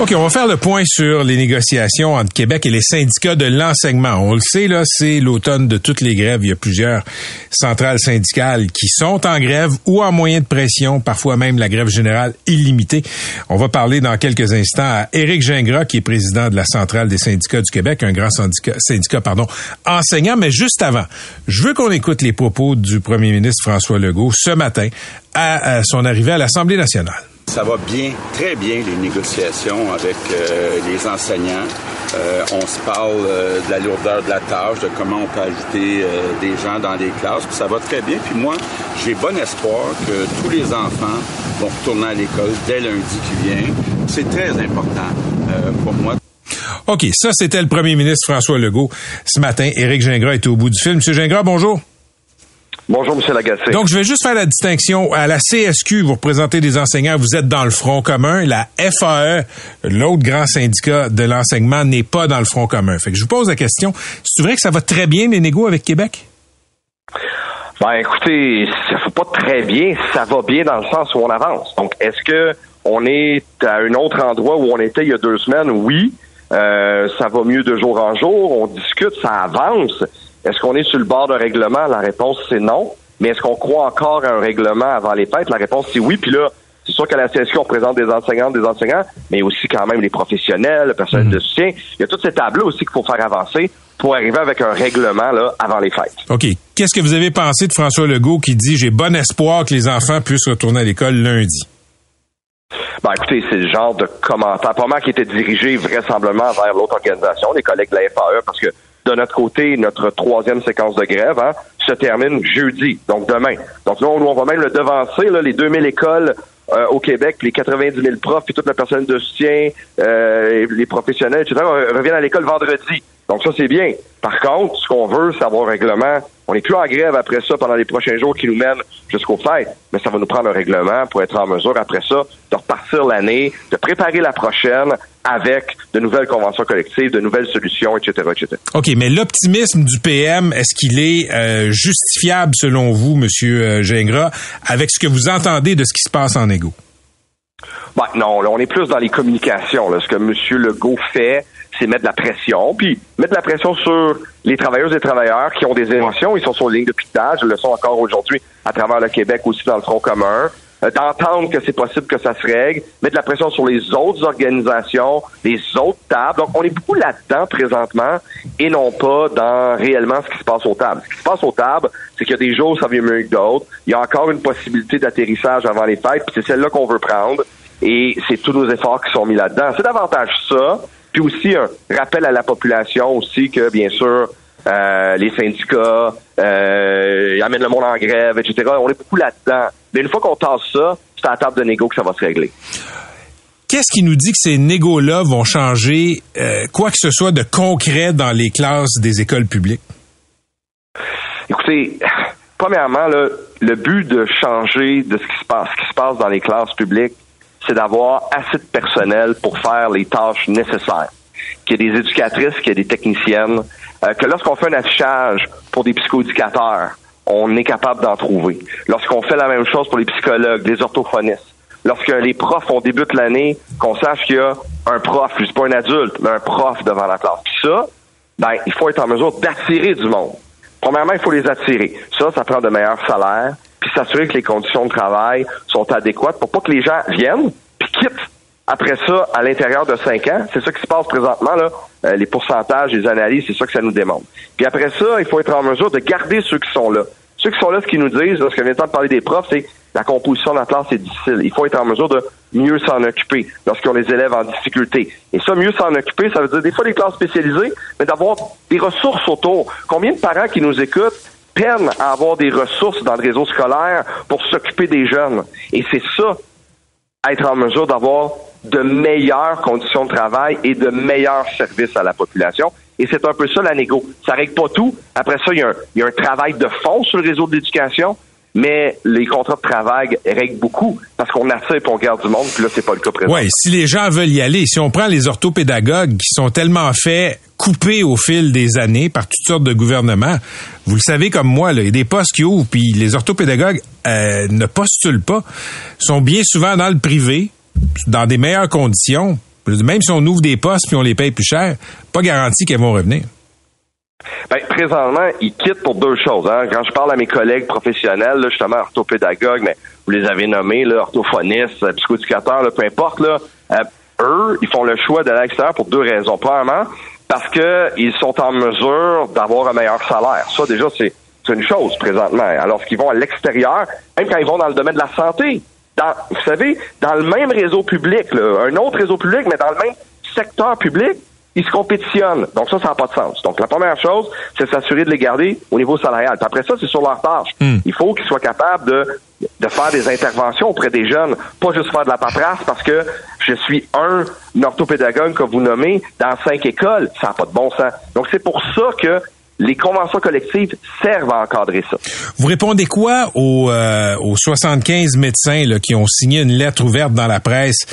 OK, on va faire le point sur les négociations entre Québec et les syndicats de l'enseignement. On le sait, là, c'est l'automne de toutes les grèves. Il y a plusieurs centrales syndicales qui sont en grève ou en moyen de pression, parfois même la grève générale illimitée. On va parler dans quelques instants à Éric Gingras, qui est président de la Centrale des syndicats du Québec, un grand syndicat, syndicat pardon, enseignant. Mais juste avant, je veux qu'on écoute les propos du premier ministre François Legault ce matin à son arrivée à l'Assemblée nationale. Ça va bien, très bien, les négociations avec euh, les enseignants. Euh, on se parle euh, de la lourdeur de la tâche, de comment on peut ajouter des gens dans les classes. Ça va très bien. Puis moi, j'ai bon espoir que tous les enfants vont retourner à l'école dès lundi qui vient. C'est très important pour moi. OK, ça, c'était le premier ministre François Legault. Ce matin, Éric Gingras était au bout du film. Monsieur Gingras, bonjour. Bonjour, M. Lagacé. Donc, je vais juste faire la distinction. À la CSQ, vous représentez des enseignants, vous êtes dans le Front commun. La FAE, l'autre grand syndicat de l'enseignement, n'est pas dans le Front commun. Fait que je vous pose la question, c'est vrai que ça va très bien, les négos avec Québec? Ben, écoutez, ça va pas très bien. Ça va bien dans le sens où on avance. Donc, est-ce que on est à un autre endroit où on était il y a deux semaines? Oui. Euh, ça va mieux de jour en jour. On discute, ça avance. Est-ce qu'on est sur le bord d'un règlement? La réponse, c'est non. Mais est-ce qu'on croit encore à un règlement avant les fêtes? La réponse, c'est oui. Puis là, c'est sûr qu'à la CSQ, on présente des enseignantes, des enseignants, mais aussi quand même les professionnels, le personnel mhm. de soutien. Il y a toutes ces tables aussi qu'il faut faire avancer pour arriver avec un règlement là, avant les fêtes. OK. Qu'est-ce que vous avez pensé de François Legault qui dit j'ai bon espoir que les enfants puissent retourner à l'école lundi? Ben, écoutez, c'est le genre de commentaire, pas mal qui était dirigé vraisemblablement vers l'autre organisation, les collègues de la FAE, parce que de notre côté, notre troisième séquence de grève hein, se termine jeudi, donc demain. Donc là, on, va même le devancer, là, les 2000 écoles euh, au Québec, les 90 000 profs, puis toute la personne de soutien, euh, les professionnels, etc., reviennent à l'école vendredi. Donc ça, c'est bien. Par contre, ce qu'on veut, c'est avoir un règlement. On n'est plus en grève après ça pendant les prochains jours qui nous mènent jusqu'au fait, mais ça va nous prendre un règlement pour être en mesure, après ça, de repartir l'année, de préparer la prochaine avec de nouvelles conventions collectives, de nouvelles solutions, etc., etc. OK, mais l'optimisme du PM, est-ce qu'il est, euh, justifiable selon vous, Monsieur Gingras, avec ce que vous entendez de ce qui se passe en égo? Ben, non, là, on est plus dans les communications. Là. Ce que M. Legault fait, c'est mettre la pression, puis mettre la pression sur les travailleuses et travailleurs qui ont des émotions, ils sont sur ligne de piquetage, ils le sont encore aujourd'hui à travers le Québec aussi dans le Front commun, euh, d'entendre que c'est possible que ça se règle, mettre la pression sur les autres organisations, les autres tables. Donc, on est beaucoup là-dedans présentement et non pas dans réellement ce qui se passe aux tables. Ce qui se passe aux tables, c'est qu'il y a des jours où ça vient mieux que d'autres. Il y a encore une possibilité d'atterrissage avant les fêtes, puis c'est celle-là qu'on veut prendre. Et c'est tous nos efforts qui sont mis là-dedans. C'est davantage ça puis aussi un rappel à la population aussi que, bien sûr, euh, les syndicats euh, amènent le monde en grève, etc. On est beaucoup là-dedans. Mais une fois qu'on tasse ça, c'est à la table de négo que ça va se régler. Qu'est-ce qui nous dit que ces négos-là vont changer euh, quoi que ce soit de concret dans les classes des écoles publiques? Écoutez, premièrement, le but de changer de ce qui se passe, ce qui se passe dans les classes publiques, c'est d'avoir assez de personnel pour faire les tâches nécessaires. Qu'il y ait des éducatrices, qu'il y ait des techniciennes, euh, que lorsqu'on fait un affichage pour des psychoéducateurs, on est capable d'en trouver. Lorsqu'on fait la même chose pour les psychologues, les orthophonistes, lorsque les profs, on débute l'année, qu'on sache qu'il y a un prof, je pas un adulte, mais un prof devant la classe. Puis ça, ben, il faut être en mesure d'attirer du monde. Premièrement, il faut les attirer. Ça, ça prend de meilleurs salaires, puis s'assurer que les conditions de travail sont adéquates pour pas que les gens viennent puis quittent après ça à l'intérieur de cinq ans. C'est ça qui se passe présentement là. Euh, les pourcentages, les analyses, c'est ça que ça nous démontre. Puis après ça, il faut être en mesure de garder ceux qui sont là. Ceux qui sont là, ce qu'ils nous disent, lorsqu'on vient de parler des profs, c'est la composition de la classe est difficile. Il faut être en mesure de mieux s'en occuper lorsqu'on les élèves en difficulté. Et ça, mieux s'en occuper, ça veut dire des fois des classes spécialisées, mais d'avoir des ressources autour. Combien de parents qui nous écoutent à avoir des ressources dans le réseau scolaire pour s'occuper des jeunes. Et c'est ça, être en mesure d'avoir de meilleures conditions de travail et de meilleurs services à la population. Et c'est un peu ça la négo. Ça règle pas tout. Après ça, il y, il y a un travail de fond sur le réseau de l'éducation, mais les contrats de travail règlent beaucoup parce qu'on attire et on garde du monde, puis là, c'est pas le cas présent. Oui, si les gens veulent y aller, si on prend les orthopédagogues qui sont tellement faits coupés au fil des années par toutes sortes de gouvernements, vous le savez comme moi, il y a des postes qui ouvrent, puis les orthopédagogues euh, ne postulent pas, sont bien souvent dans le privé, dans des meilleures conditions. Même si on ouvre des postes puis on les paye plus cher, pas garanti qu'elles vont revenir. Ben, présentement, ils quittent pour deux choses. Hein. Quand je parle à mes collègues professionnels, justement orthopédagogues, mais vous les avez nommés, là, orthophonistes, euh, psychoéducateurs, là, peu importe, là, euh, eux, ils font le choix d'aller à l'extérieur pour deux raisons. Premièrement, parce qu'ils sont en mesure d'avoir un meilleur salaire. Ça, déjà, c'est une chose présentement. Alors qu'ils vont à l'extérieur, même quand ils vont dans le domaine de la santé, dans, vous savez, dans le même réseau public, là, un autre réseau public, mais dans le même secteur public, ils se compétitionnent. Donc ça, ça n'a pas de sens. Donc la première chose, c'est s'assurer de les garder au niveau salarial. Puis après ça, c'est sur leur tâche. Hmm. Il faut qu'ils soient capables de, de faire des interventions auprès des jeunes, pas juste faire de la paperasse parce que je suis un orthopédagogue que vous nommez dans cinq écoles. Ça n'a pas de bon sens. Donc c'est pour ça que les conventions collectives servent à encadrer ça. Vous répondez quoi aux, euh, aux 75 médecins là, qui ont signé une lettre ouverte dans la presse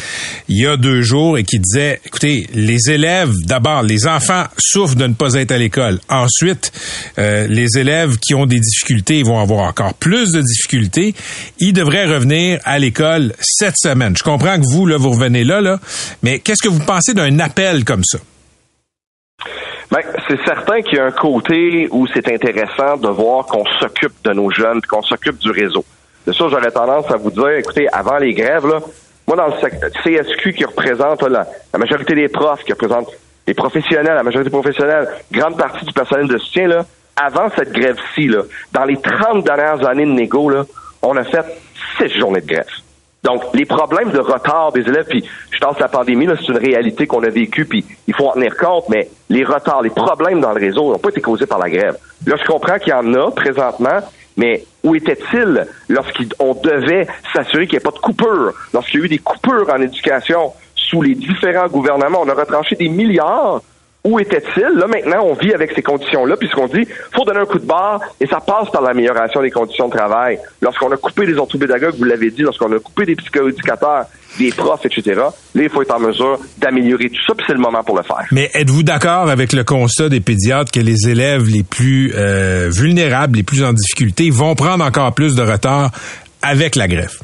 il y a deux jours et qui disaient, écoutez, les élèves, d'abord, les enfants souffrent de ne pas être à l'école. Ensuite, euh, les élèves qui ont des difficultés vont avoir encore plus de difficultés. Ils devraient revenir à l'école cette semaine. Je comprends que vous, là, vous revenez là, là, mais qu'est-ce que vous pensez d'un appel comme ça? Ben, c'est certain qu'il y a un côté où c'est intéressant de voir qu'on s'occupe de nos jeunes, qu'on s'occupe du réseau. De ça, j'aurais tendance à vous dire, écoutez, avant les grèves, là, moi, dans le CSQ qui représente la, majorité des profs, qui représente les professionnels, la majorité professionnelle, grande partie du personnel de soutien, là, avant cette grève-ci, là, dans les 30 dernières années de négo, là, on a fait six journées de grève. Donc, les problèmes de retard des élèves, puis je pense que la pandémie, c'est une réalité qu'on a vécue, puis il faut en tenir compte, mais les retards, les problèmes dans le réseau n'ont pas été causés par la grève. Là, je comprends qu'il y en a présentement, mais où était-il lorsqu'on devait s'assurer qu'il n'y ait pas de coupure, lorsqu'il y a eu des coupures en éducation sous les différents gouvernements, on a retranché des milliards où était-il? Là, maintenant, on vit avec ces conditions-là, puisqu'on dit, faut donner un coup de barre, et ça passe par l'amélioration des conditions de travail. Lorsqu'on a coupé les orthopédagogues, vous l'avez dit, lorsqu'on a coupé des psychoéducateurs, des profs, etc., là, il faut être en mesure d'améliorer tout ça, puis c'est le moment pour le faire. Mais êtes-vous d'accord avec le constat des pédiatres que les élèves les plus euh, vulnérables, les plus en difficulté, vont prendre encore plus de retard avec la greffe?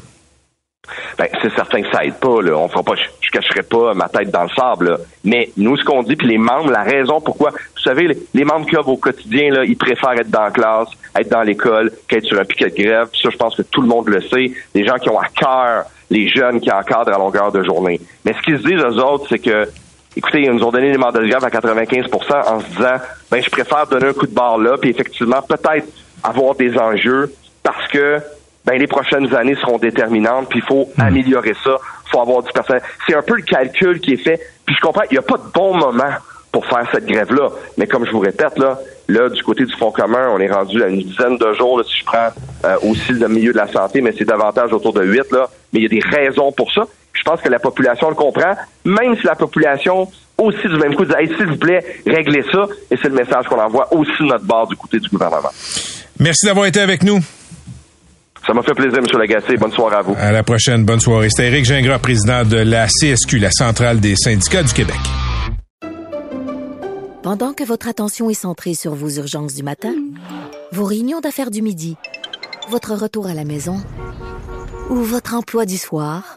Ben, c'est certain que ça aide pas. Là. On fera pas, je, je cacherai pas ma tête dans le sable. Là. Mais nous, ce qu'on dit, puis les membres, la raison pourquoi, vous savez, les, les membres club au quotidien, là, ils préfèrent être dans la classe, être dans l'école, qu'être sur un piquet de grève. Puis ça, je pense que tout le monde le sait. Les gens qui ont à cœur les jeunes qui encadrent à longueur de journée. Mais ce qu'ils se disent eux autres, c'est que écoutez, ils nous ont donné des mandats de grève à 95% en se disant, ben, je préfère donner un coup de barre là, puis effectivement, peut-être avoir des enjeux parce que ben les prochaines années seront déterminantes, puis il faut améliorer ça, il faut avoir du personnel. C'est un peu le calcul qui est fait, puis je comprends, il n'y a pas de bon moment pour faire cette grève-là, mais comme je vous répète, là, là, du côté du Fonds commun, on est rendu à une dizaine de jours, là, si je prends euh, aussi le milieu de la santé, mais c'est davantage autour de huit, là, mais il y a des raisons pour ça. Je pense que la population le comprend, même si la population aussi du même coup dit hey, s'il vous plaît, réglez ça, et c'est le message qu'on envoie aussi de notre bord du côté du gouvernement. Merci d'avoir été avec nous. Ça m'a fait plaisir, M. Lagacé. Bonne soirée à vous. À la prochaine. Bonne soirée. C'était Éric Gingras, président de la CSQ, la Centrale des syndicats du Québec. Pendant que votre attention est centrée sur vos urgences du matin, vos réunions d'affaires du midi, votre retour à la maison ou votre emploi du soir,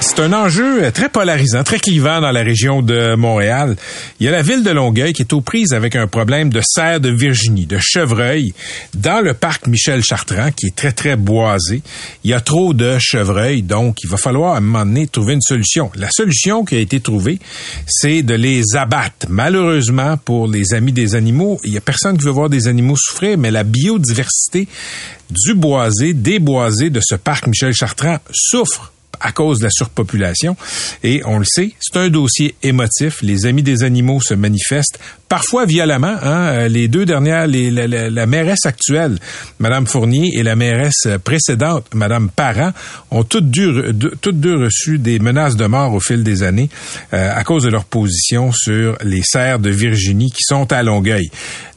C'est un enjeu euh, très polarisant, très clivant dans la région de Montréal. Il y a la ville de Longueuil qui est aux prises avec un problème de serre de Virginie, de chevreuil, dans le parc Michel Chartrand, qui est très, très boisé. Il y a trop de chevreuils, donc il va falloir à un moment donné trouver une solution. La solution qui a été trouvée, c'est de les abattre. Malheureusement, pour les amis des animaux, il y a personne qui veut voir des animaux souffrir, mais la biodiversité du boisé, des boisés de ce parc Michel Chartrand souffre à cause de la surpopulation. Et on le sait, c'est un dossier émotif. Les amis des animaux se manifestent parfois violemment. Hein. Euh, les deux dernières, les, la, la, mairesse actuelle, Madame Fournier, et la mairesse précédente, Madame Parent, ont toutes deux, toutes deux reçu des menaces de mort au fil des années euh, à cause de leur position sur les serres de Virginie qui sont à Longueuil.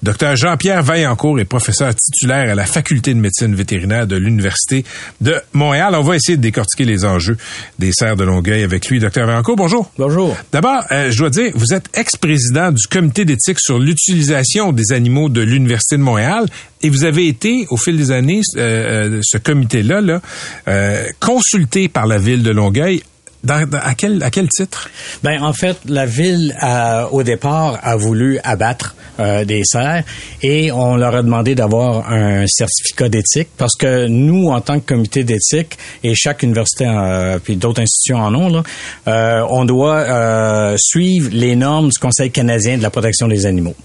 Docteur Jean-Pierre Vaillancourt est professeur titulaire à la faculté de médecine vétérinaire de l'Université de Montréal. On va essayer de décortiquer les enjeux des serres de Longueuil avec lui. Docteur Vaillancourt, bonjour. Bonjour. D'abord, euh, je dois dire, vous êtes ex-président du comité d'éthique sur l'utilisation des animaux de l'Université de Montréal. Et vous avez été, au fil des années, euh, euh, ce comité-là, là, euh, consulté par la ville de Longueuil à, quel, à quel titre? Ben, en fait, la ville, au départ, a voulu abattre euh, des cerfs et on leur a demandé d'avoir un certificat d'éthique parce que nous, en tant que comité d'éthique, et chaque université euh, puis d'autres institutions en ont, là, euh, on doit suivre les normes du Conseil canadien de la protection des animaux.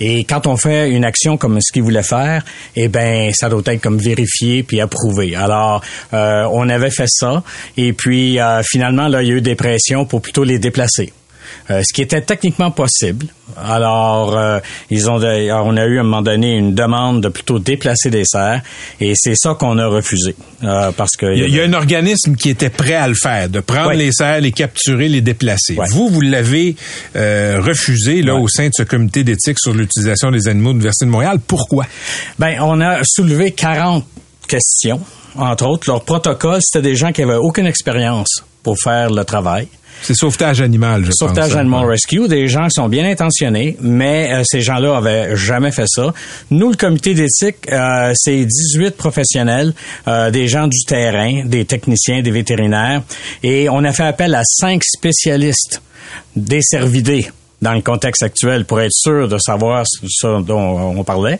Et quand on fait une action comme ce qu'ils voulaient faire, eh ben, ça doit être comme vérifié puis approuvé. Alors, on avait fait ça et puis finalement là, il y a eu des pressions pour plutôt les déplacer. Euh, ce qui était techniquement possible. Alors, euh, ils ont, on a eu à un moment donné une demande de plutôt déplacer des serres, et c'est ça qu'on a refusé, euh, parce que il y, a, un organisme qui était prêt à le faire, de prendre les serres, les capturer, les déplacer. Vous, vous l'avez refusé là au sein de ce comité d'éthique sur l'utilisation des animaux de l'Université de Montréal. Pourquoi? Ben, on a soulevé 40 questions, entre autres. Leur protocole, c'était des gens qui avaient aucune expérience pour faire le travail. C'est sauvetage animal, je sauvetage pense. Sauvetage animal rescue, des gens qui sont bien intentionnés, mais euh, ces gens-là avaient jamais fait ça. Nous, le comité d'éthique, euh, c'est 18 professionnels, euh, des gens du terrain, des techniciens, des vétérinaires, et on a fait appel à cinq spécialistes des cervidés dans le contexte actuel pour être sûr de savoir ce dont on parlait,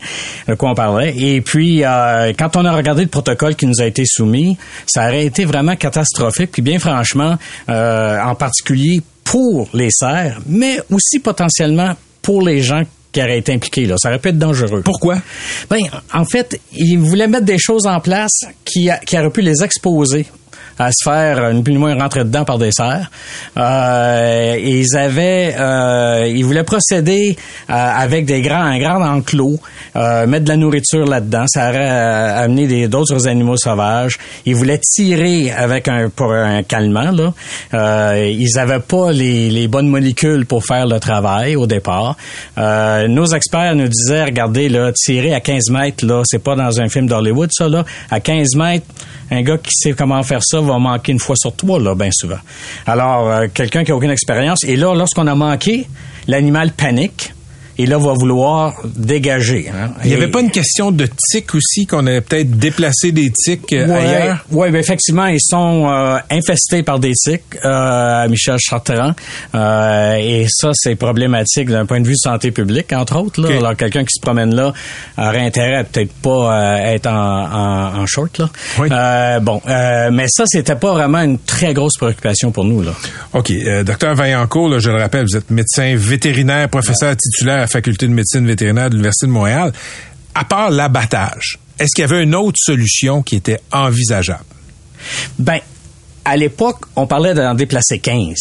de quoi on parlait. Et puis, euh, quand on a regardé le protocole qui nous a été soumis, ça aurait été vraiment catastrophique. Puis bien franchement, euh, en particulier pour les serres, mais aussi potentiellement pour les gens qui auraient été impliqués. Là. Ça aurait pu être dangereux. Pourquoi? Ben, en fait, ils voulaient mettre des choses en place qui, qui auraient pu les exposer à se faire une euh, plus ou moins rentrer dedans par des serres. Euh, ils avaient, euh, ils voulaient procéder euh, avec des grands, un grand enclos, euh, mettre de la nourriture là-dedans. Ça aurait amené d'autres animaux sauvages. Ils voulaient tirer avec un pour un calmant là. ils avaient pas les, les, bonnes molécules pour faire le travail au départ. nos experts nous disaient, regardez là, tirer à 15 mètres là, c'est pas dans un film d'Hollywood ça là. À 15 mètres, un gars qui sait comment faire ça va manquer une fois sur trois, là, bien souvent. Alors, euh, quelqu'un qui a aucune expérience, et là, lorsqu'on a manqué, l'animal panique et là va vouloir dégager. Hein. Il n'y avait pas une question de tiques aussi qu'on avait peut-être déplacé des tiques euh, ailleurs? Oui, ben effectivement, ils sont euh, infestés par des tiques euh, Michel Chartrand euh, et ça c'est problématique d'un point de vue santé publique entre autres. Là. Alors quelqu'un qui se promène là aurait intérêt à peut-être pas être en, en, en, short là. Oui. bon, mais ça c'était pas vraiment une très grosse préoccupation pour nous là. Ok, docteur Vaillancourt, là, je le rappelle, vous êtes médecin vétérinaire, professeur titulaire la faculté de médecine vétérinaire de l'Université de Montréal. À part l'abattage, est-ce qu'il y avait une autre solution qui était envisageable? Ben, à l'époque, on parlait d'en déplacer 15.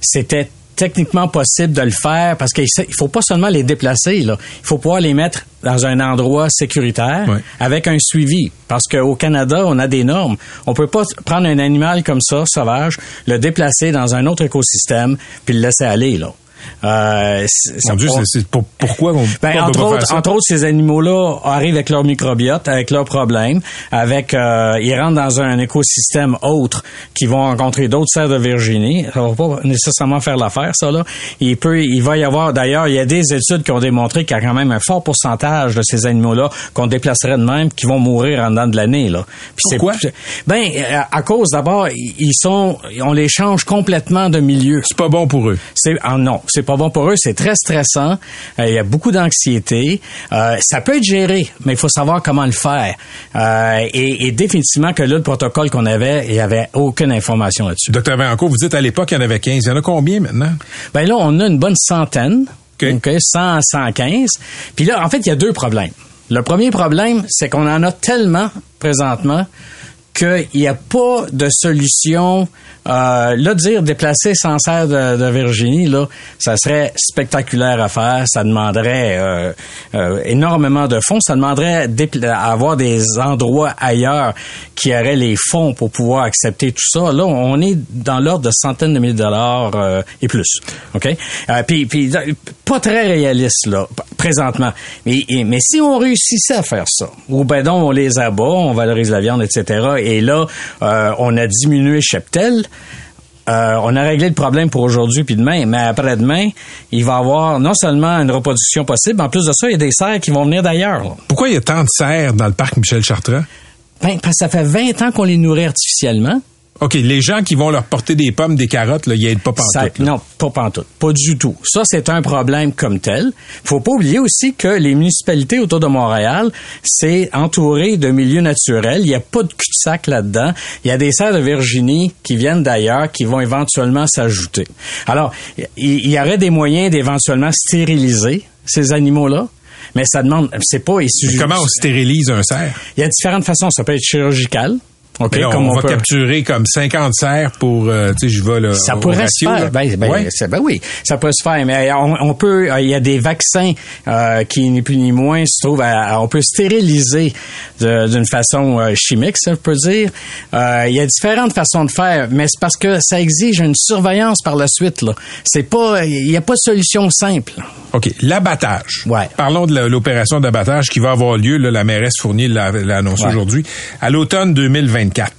C'était techniquement possible de le faire parce qu'il faut pas seulement les déplacer, là. Il faut pouvoir les mettre dans un endroit sécuritaire avec un suivi. Parce qu'au Canada, on a des normes. On peut pas prendre un animal comme ça, sauvage, le déplacer dans un autre écosystème puis le laisser aller, là. Euh, Mon Dieu, c'est pour, pourquoi on ben, entre, autres, faire ça? entre autres, ces animaux-là arrivent avec leur microbiote, avec leurs problèmes, avec euh, ils rentrent dans un écosystème autre qui vont rencontrer d'autres cerfs de Virginie. Ça va pas nécessairement faire l'affaire, ça là. Il peut, il va y avoir d'ailleurs, il y a des études qui ont démontré qu'il y a quand même un fort pourcentage de ces animaux-là qu'on déplacerait de même, qui vont mourir en dedans de l'année là. Puis c'est- Pourquoi? Ben à à cause d'abord, ils sont, on les change complètement de milieu. C'est pas bon pour eux. C'est ah non, c'est pas bon pour eux, c'est très stressant. Euh, Il y a beaucoup d'anxiété. Euh, ça peut être géré, mais il faut savoir comment le faire. Euh, et, et définitivement que là, le protocole qu'on avait, il y avait aucune information là-dessus. Docteur Vaillancourt, vous dites à l'époque, il y en avait 15. Il y en a combien maintenant? Ben là, on a une bonne centaine. OK. OK, 100, 115. Puis là, en fait, il y a deux problèmes. Le premier problème, c'est qu'on en a tellement présentement qu'il n'y a pas de solution. Euh, là, dire déplacer sans serre de, de Virginie, là, ça serait spectaculaire à faire. Ça demanderait euh, euh, énormément de fonds. Ça demanderait avoir des endroits ailleurs qui auraient les fonds pour pouvoir accepter tout ça. Là, on est dans l'ordre de centaines de milliers de dollars et plus. OK? Puis, puis, pas très réaliste, là, présentement. Mais, mais si on réussissait à faire ça, ou ben donc on les abat, on valorise la viande, etc., et là, euh, on a diminué cheptel, euh, on a réglé le problème pour aujourd'hui puis demain, mais après-demain, il va y avoir non seulement une reproduction possible, mais en plus de ça, il y a des cerfs qui vont venir d'ailleurs. Pourquoi il y a tant de cerfs dans le parc Michel Chartrand? Ben, parce que ça fait 20 ans qu'on les nourrit artificiellement. OK, les gens qui vont leur porter des pommes, des carottes, là, ils aident pas pantoute. non, pas pantoute. Pas du tout. Ça, c'est un problème comme tel. Faut pas oublier aussi que les municipalités autour de Montréal, c'est entouré de milieux naturels. Il n'y a pas de cul-de-sac là-dedans. Il y a des serres de Virginie qui viennent d'ailleurs, qui vont éventuellement s'ajouter. Alors, il y aurait des moyens d'éventuellement stériliser ces animaux-là. Mais ça demande, c'est pas, Comment on stérilise un cerf? il y a différentes façons. Ça peut être chirurgical. OK, comme on, on va peut- capturer comme 50 cerfs pour, euh, tu sais, je vais là. Ça au pourrait se ratio, faire. là. Ben, ben, Ouais. ben oui, ça peut se faire. Mais on, on peut, euh, il y a des vaccins euh, qui ni plus ni moins se trouvent. À, on peut stériliser d'une façon euh, chimique, ça je peux dire. Euh, il y a différentes façons de faire, mais c'est parce que ça exige une surveillance par la suite. Là, c'est pas, il n'y a pas de solution simple. OK. L'abattage. Ouais. Parlons de l'opération d'abattage qui va avoir lieu. Là, la mairesse Fournier l'a annoncé Ouais. aujourd'hui. À l'automne 2024.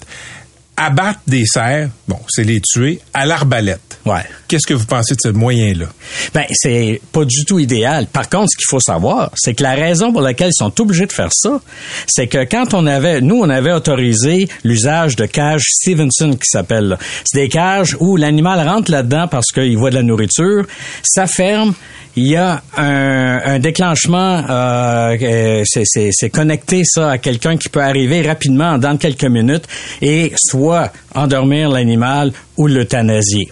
Abattre des cerfs, bon, c'est les tuer à l'arbalète. Ouais. Qu'est-ce que vous pensez de ce moyen-là? Ben, c'est pas du tout idéal. Par contre, ce qu'il faut savoir, c'est que la raison pour laquelle ils sont obligés de faire ça, c'est que quand on avait, nous, on avait autorisé l'usage de cages Stevenson qui s'appelle. C'est des cages où l'animal rentre là-dedans parce qu'il voit de la nourriture, ça ferme, il y a un, déclenchement, euh, euh, c'est- connecté ça à quelqu'un qui peut arriver rapidement dans quelques minutes et soit endormir l'animal ou l'euthanasier.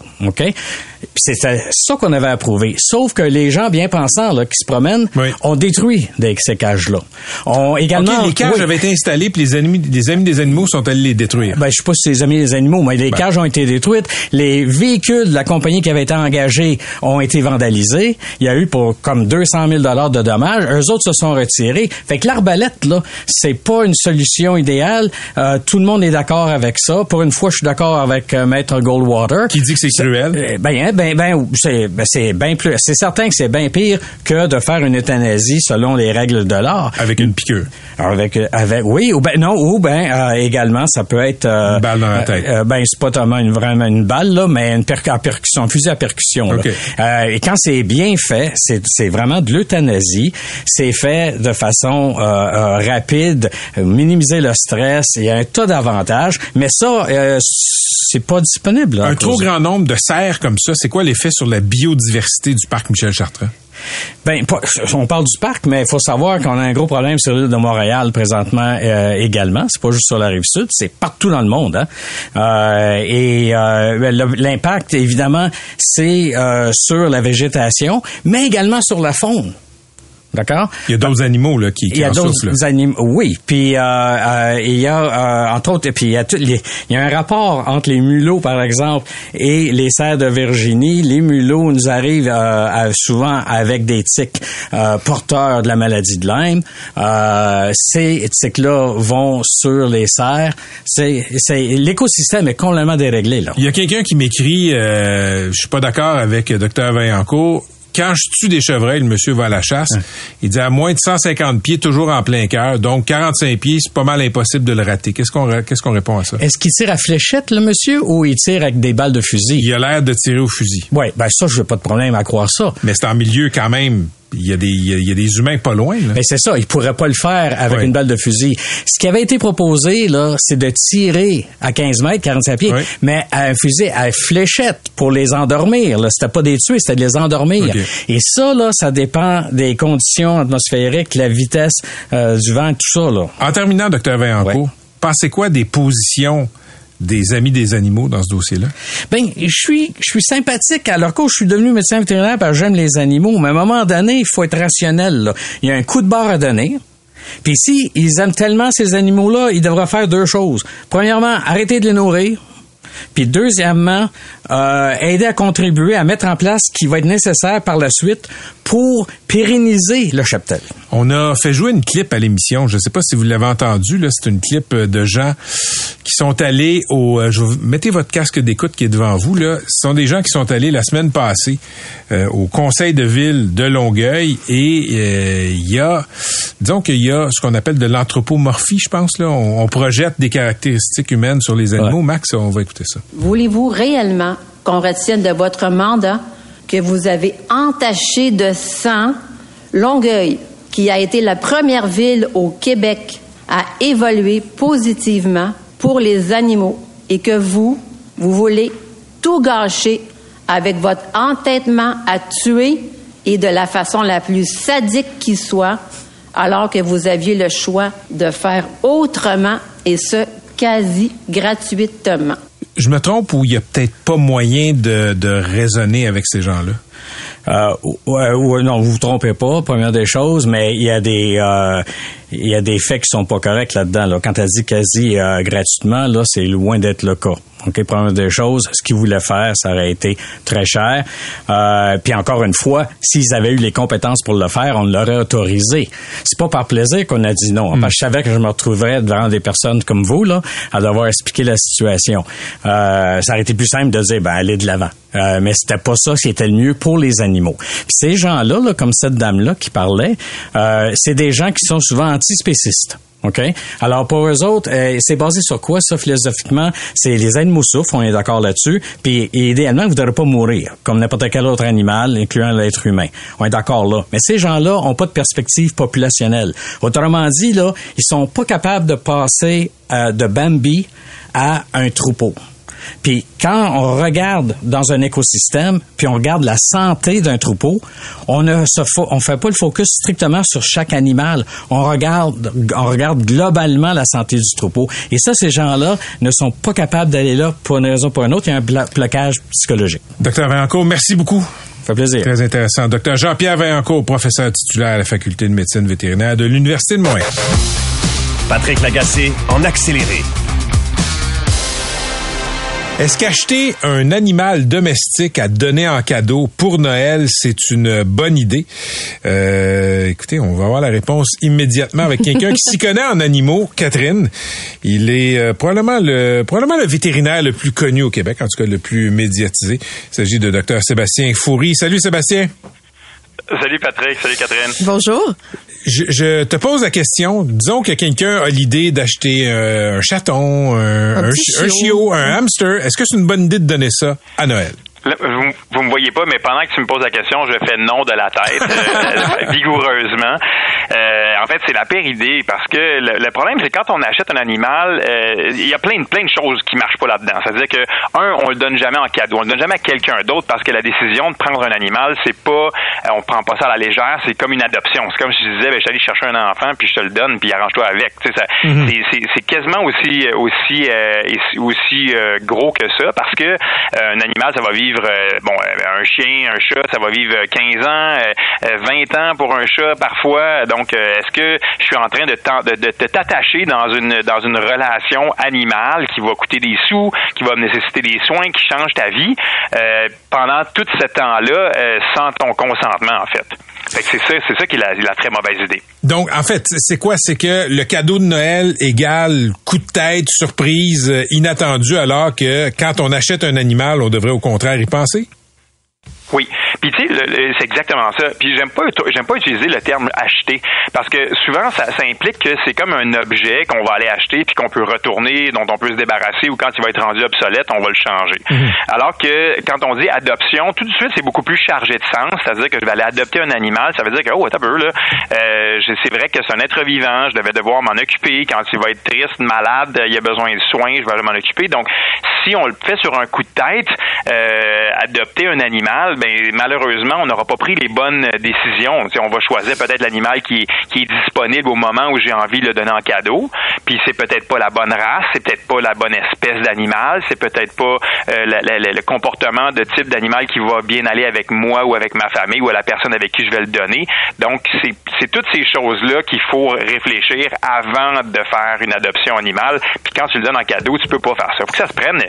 C'est ça qu'on avait approuvé. Sauf que les gens bien pensants là, qui se promènent Oui. ont détruit des, ces cages-là. On également les cages oui. avaient été installées, puis les amis, les amis des animaux sont allés les détruire. Ben, je sais pas si c'est les amis des animaux, mais les cages ont été détruites. Les véhicules de la compagnie qui avait été engagée ont été vandalisés. Il y a eu pour comme 200 000 dollars de dommages. Eux autres se sont retirés. Fait que l'arbalète, là, c'est pas une solution idéale. Euh, tout le monde est d'accord avec ça. Pour une fois, je suis d'accord avec euh, Maître Goldwater. Qui dit que c'est cruel? Euh, Ben, ben, ben, c'est, ben, c'est bien plus, c'est certain que c'est bien pire que de faire une euthanasie selon les règles de l'art. Avec une piqûre. Avec, avec, oui, ou ben, non, ou ben, euh, également, ça peut être, euh, Une balle dans la tête. euh, ben, c'est pas tellement une, vraiment une balle, là, mais une per à percussion, un fusil à percussion, là. Et quand c'est bien fait, c'est, c'est vraiment de l'euthanasie. C'est fait de façon, rapide, minimiser le stress. Il y a un tas d'avantages, mais ça, euh, c'est pas disponible, là, Un trop grand nombre de cerfs comme ça, c'est quoi l'effet sur la biodiversité du parc Michel Chartrand? Ben, on parle du parc, mais il faut savoir qu'on a un gros problème sur l'île de Montréal présentement euh, également. C'est pas juste sur la rive sud, c'est partout dans le monde. Hein? Euh, et euh, l'impact, évidemment, c'est sur la végétation, mais également sur la faune. D'accord? Il y a d'autres animaux là, qui, qui il y a d'autres animaux. Oui, puis euh, euh, il y a euh, entre autres, puis il y a tout les- il y a un rapport entre les mulots par exemple et les cerfs de Virginie. Les mulots nous arrivent euh, à- souvent avec des tiques euh, porteurs de la maladie de Lyme. Euh, ces tiques-là vont sur les cerfs. C'est, c'est l'écosystème est complètement déréglé là. Il y a quelqu'un qui m'écrit, euh, je suis pas d'accord avec Dr Vaillancourt. Quand je tue des chevreuils, le monsieur va à la chasse. Il dit à moins de 150 pieds, toujours en plein cœur. Donc 45 pieds, c'est pas mal impossible de le rater. Qu'est-ce qu'on qu'est-ce qu'on répond à ça? Est-ce qu'il tire à fléchette le monsieur ou il tire avec des balles de fusil? Il a l'air de tirer au fusil, Oui, ben ça, je n'ai pas de problème à croire ça. mais c'est en milieu quand même. Il y a des il y a, des humains pas loin. Là. Mais c'est ça, il pourrait pas le faire avec Oui. une balle de fusil. Ce qui avait été proposé, là, c'est de tirer à 15 mètres, 45 pieds, Oui. mais à un fusil à fléchette pour les endormir. Là. C'était pas des tuer, c'était de les endormir. Et ça, là, ça dépend des conditions atmosphériques, la vitesse euh, du vent, tout ça, là. En terminant, docteur Vaillancourt, pensez quoi des positions des amis des animaux dans ce dossier-là? Ben, je suis, je suis sympathique. Alors que je suis devenu médecin vétérinaire parce que j'aime les animaux. Mais à un moment donné, il faut être rationnel. Il y a un coup de barre à donner. Puis si ils aiment tellement ces animaux-là, ils devraient faire deux choses. Premièrement, arrêter de les nourrir. Puis deuxièmement, euh, aider à contribuer à mettre en place ce qui va être nécessaire par la suite pour pérenniser le cheptel. On a fait jouer une clip à l'émission. Je ne sais pas si vous l'avez entendu. Là, c'est une clip euh, de gens qui sont allés au. euh, je vais vous- mettez votre casque d'écoute qui est devant vous. Là, ce sont des gens qui sont allés la semaine passée euh, au Conseil de ville de Longueuil et euh, il y a, disons qu'il y a ce qu'on appelle de l'anthropomorphie, je pense. Là, on, on projette des caractéristiques humaines sur les animaux. Ouais. Max, on va écouter ça. Voulez-vous réellement qu'on retienne de votre mandat que vous avez entaché de sang Longueuil, qui a été la première ville au Québec à évoluer positivement pour les animaux et que vous, vous voulez tout gâcher avec votre entêtement à tuer et de la façon la plus sadique qui soit, alors que vous aviez le choix de faire autrement et ce, quasi gratuitement. Je me trompe ou il y a peut-être pas moyen de, de raisonner avec ces gens-là? Euh, ouais, ouais, non, vous vous trompez pas, première des choses, mais il y a des euh, il y a des faits qui sont pas corrects là-dedans. Là. Quand elle dit quasi euh, gratuitement, là, c'est loin d'être le cas. OK, première des choses, ce qu'ils voulaient faire, ça aurait été très cher. Euh, puis encore une fois, s'ils avaient eu les compétences pour le faire, on l'aurait autorisé. C'est pas par plaisir qu'on a dit non. Parce que je savais que je me retrouverais devant des personnes comme vous, là, à devoir expliquer la situation. Euh, ça aurait été plus simple de dire, ben, allez de l'avant. Euh, mais c'était pas ça qui était le mieux pour les animaux. Puis ces gens-là, là, comme cette dame-là qui parlait, euh, c'est des gens qui sont souvent antispécistes. OK? Alors, pour eux autres, euh, c'est basé sur quoi, ça, philosophiquement? C'est les animaux souffrent, on est d'accord là-dessus, puis idéalement, vous ne pas mourir, comme n'importe quel autre animal, incluant l'être humain. On est d'accord là. Mais ces gens-là ont pas de perspective populationnelle. Autrement dit, là, ils sont pas capables de passer euh, de Bambi à un troupeau. Puis quand on regarde dans un écosystème, puis on regarde la santé d'un troupeau, on ne se fo- on fait pas le focus strictement sur chaque animal. On regarde on regarde globalement la santé du troupeau. Et ça, ces gens-là ne sont pas capables d'aller là pour une raison ou pour une autre. Il y a un blocage psychologique. Docteur Vaillancourt, merci beaucoup. Ça fait plaisir. Très intéressant. Docteur Jean-Pierre Vaillancourt, professeur titulaire à la Faculté de médecine vétérinaire de l'Université de Montréal. Patrick Lagacé en accéléré. Est-ce qu'acheter un animal domestique à donner en cadeau pour Noël, c'est une bonne idée? Euh, écoutez, on va avoir la réponse immédiatement avec quelqu'un qui s'y connaît en animaux, Catherine. Il est euh, probablement le probablement le vétérinaire le plus connu au Québec, en tout cas le plus médiatisé. Il s'agit de Dr Sébastien Foury. Salut Sébastien. Salut Patrick, salut Catherine. Bonjour. Je, je te pose la question. Disons que quelqu'un a l'idée d'acheter euh, un chaton, un, un un chiot, un hamster. Est-ce que c'est une bonne idée de donner ça à Noël? Vous, vous me voyez pas, mais pendant que tu me poses la question, je fais non de la tête, euh, vigoureusement. Euh, en fait, c'est la pire idée parce que le, le problème, c'est quand on achète un animal, euh, il y a plein, de- plein de choses qui marchent pas là-dedans. C'est-à-dire que, un, on le donne jamais en cadeau, on le donne jamais à quelqu'un d'autre parce que la décision de prendre un animal, c'est pas, euh, on prend pas ça à la légère, c'est comme une adoption. C'est comme si je disais, ben, je suis allé chercher un enfant, puis je te le donne, puis arrange-toi avec. Tu sais, ça, c'est, quasiment aussi, aussi, euh, aussi gros que ça parce que euh, un animal, ça va vivre vivre, bon, un chien, un chat, ça va vivre 15 ans, 20 ans pour un chat parfois. Donc, est-ce que je suis en train de t'attacher dans une dans une relation animale qui va coûter des sous, qui va nécessiter des soins, qui change ta vie pendant tout ce temps-là sans ton consentement, en fait? c'est ça, c'est ça qui est la, la, très mauvaise idée. Donc, en fait, c'est quoi? C'est que le cadeau de Noël égale coup de tête, surprise, inattendu, alors que quand on achète un animal, on devrait au contraire y penser? Oui. Puis tu sais, c'est exactement ça. Puis j'aime pas j'aime pas utiliser le terme acheter parce que souvent ça, ça implique que c'est comme un objet qu'on va aller acheter puis qu'on peut retourner, dont on peut se débarrasser ou quand il va être rendu obsolète, on va le changer. Mhm. Alors que quand on dit adoption, tout de suite c'est beaucoup plus chargé de sens, c'est-à-dire que je vais aller adopter un animal, ça veut dire que oh attends peu là, euh, c'est vrai que c'est un être vivant, je devais devoir m'en occuper quand il va être triste, malade, il a besoin de soins, je vais m'en occuper. Donc si on le fait sur un coup de tête, euh, adopter un animal, ben malheureusement, on n'aura pas pris les bonnes décisions. on va choisir peut-être l'animal qui, qui est disponible au moment où j'ai envie de le donner en cadeau. Puis c'est peut-être pas la bonne race, c'est peut-être pas la bonne espèce d'animal, c'est peut-être pas euh, le, comportement de type d'animal qui va bien aller avec moi ou avec ma famille ou à la personne avec qui je vais le donner. Donc c'est toutes ces choses-là qu'il faut réfléchir avant de faire une adoption animale. Puis quand tu le donnes en cadeau, tu peux pas faire ça. Faut que ça se prenne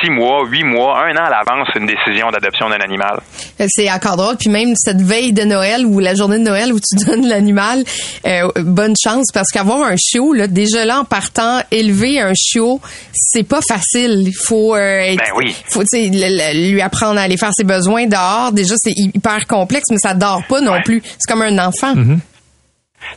six mois, huit mois, un an à l'avance une décision d'adoption d'un animal. C'est encore drôle. Puis même cette veille de Noël ou la journée de Noël où tu donnes l'animal, euh, bonne chance parce qu'avoir un chiot, là, déjà là en partant, élever un chiot, c'est pas facile. Il faut, euh, ben oui. faut lui apprendre à aller faire ses besoins dehors. Déjà, c'est hyper complexe, mais ça dort pas non plus. C'est comme un enfant. Mm-hmm.